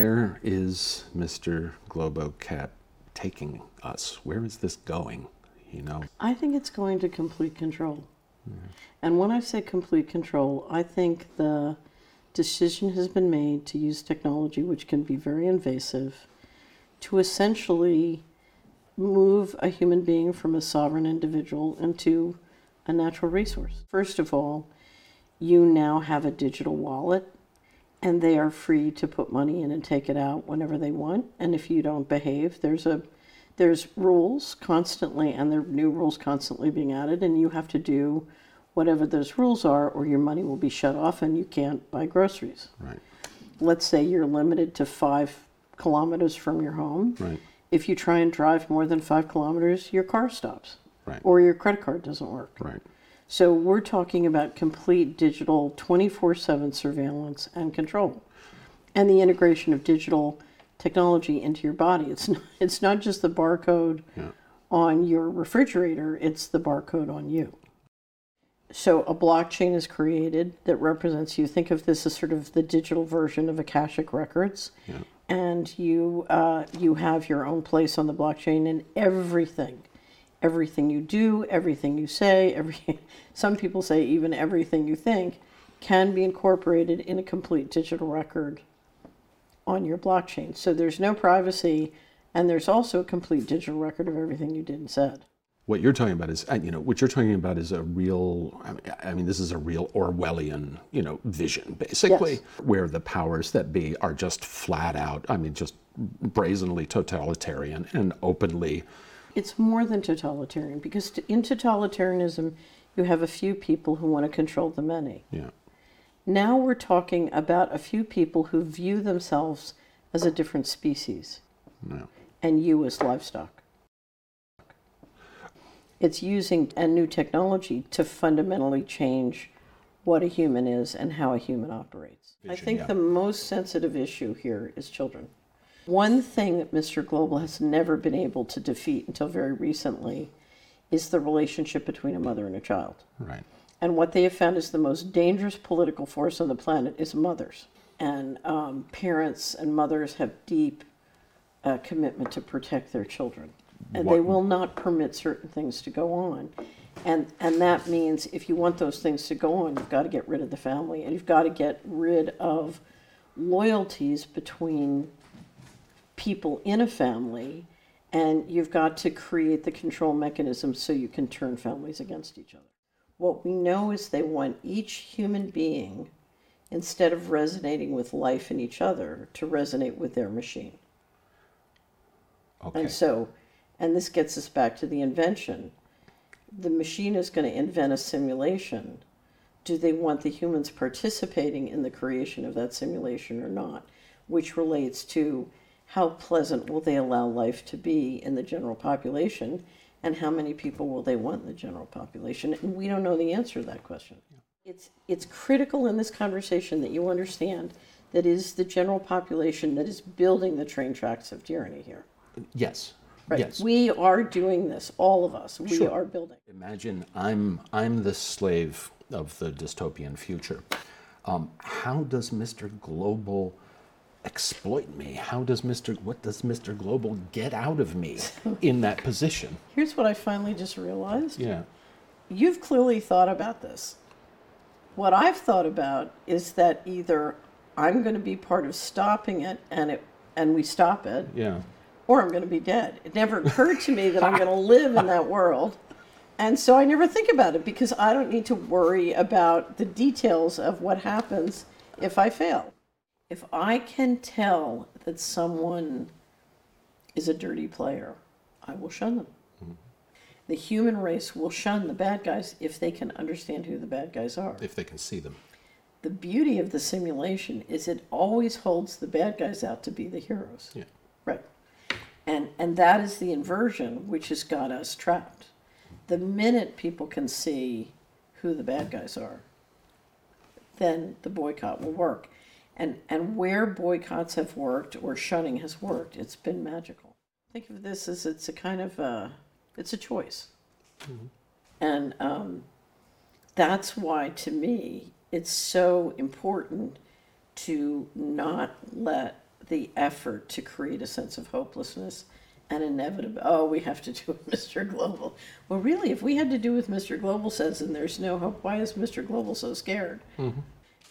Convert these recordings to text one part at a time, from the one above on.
Where is Mr. Globocat taking us? Where is this going? You know, I think it's going to complete control. And when I say complete control, I think the decision has been made to use technology, which can be very invasive, to essentially move a human being from a sovereign individual into a natural resource. First of all, you now have a digital wallet and they are free to put money in and take it out whenever they want. And if you don't behave there's a there's rules constantly and there are new rules constantly being added and you have to do whatever those rules are or your money will be shut off and you can't buy groceries. Right, let's say you're limited to five kilometers from your home. Right, if you try and drive more than five kilometers your car stops. Right, or your credit card doesn't work. Right. So we're talking about complete digital 24/7 surveillance and control and the integration of digital technology into your body. It's not, it's not just the barcode Yeah. on your refrigerator, it's the barcode on you. So a blockchain is created that represents you. Think of this as sort of the digital version of Akashic Records. Yeah. And you uh, you have your own place on the blockchain and everything, everything you do, everything you say, every some people say even everything you think can be incorporated in a complete digital record on your blockchain. So there's no privacy, and there's also a complete digital record of everything you did and said. What you're talking about is, you know, what you're talking about is a real. I mean, I mean, this is a real Orwellian, you know, vision, basically, Yes. where the powers that be are just flat out. I mean, just brazenly totalitarian and openly. It's more than totalitarian because t- in totalitarianism, you have a few people who want to control the many. Yeah, Now we're talking about a few people who view themselves as a different species no, and you as livestock. It's using a new technology to fundamentally change what a human is and how a human operates. I think yeah. the most sensitive issue here is children. One thing that Mr. Global has never been able to defeat until very recently is the relationship between a mother and a child. right, And what they have found is the most dangerous political force on the planet is mothers. And um, parents and mothers have deep uh, commitment to protect their children. And they will not permit certain things to go on. And, and that means if you want those things to go on, you've got to get rid of the family and you've got to get rid of loyalties between people in a family and you've got to create the control mechanisms so you can turn families against each other. What we know is they want each human being, instead of resonating with life in each other, to resonate with their machine. okay, And so, and this gets us back to the invention. The machine is going to invent a simulation. Do they want the humans participating in the creation of that simulation or not? Which relates to how pleasant will they allow life to be in the general population and how many people will they want in the general population? And we don't know the answer to that question. It's, it's critical in this conversation that you understand that is the general population that is building the train tracks of tyranny here. yes, Right. yes. We are doing this, all of us. We Sure. are building. Imagine I'm I'm the slave of the dystopian future. Um, how does Mr. Global exploit me? How does Mr. What does Mr. Global get out of me in that position? Here's what I finally just realized. Yeah. You've clearly thought about this. What I've thought about is that either I'm going to be part of stopping it and it and we stop it, Yeah. or I'm going to be dead. It never occurred to me that I'm going to live in that world. And so I never think about it because I don't need to worry about the details of what happens if I fail. If I can tell that someone is a dirty player, I will shun them. Mm-hmm. The human race will shun the bad guys if they can understand who the bad guys are. If they can see them. The beauty of the simulation is it always holds the bad guys out to be the heroes. Yeah. Right. And and that is the inversion which has got us trapped. The minute people can see who the bad guys are, then the boycott will work and, and where boycotts have worked or shutting has worked, it's been magical. Think of this as it's a kind of a, it's a choice. Mm-hmm. And um, that's why, to me, it's so important to not let the effort to create a sense of hopelessness and inevitable, oh, we have to do with Mr. Global. Well, really, if we had to do with Mr. Global says and there's no hope, why is Mr. Global so scared? Mm-hmm.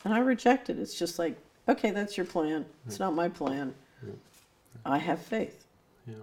And I reject it. It's just like, Okay, that's your plan. It's not my plan. I have faith. Yeah.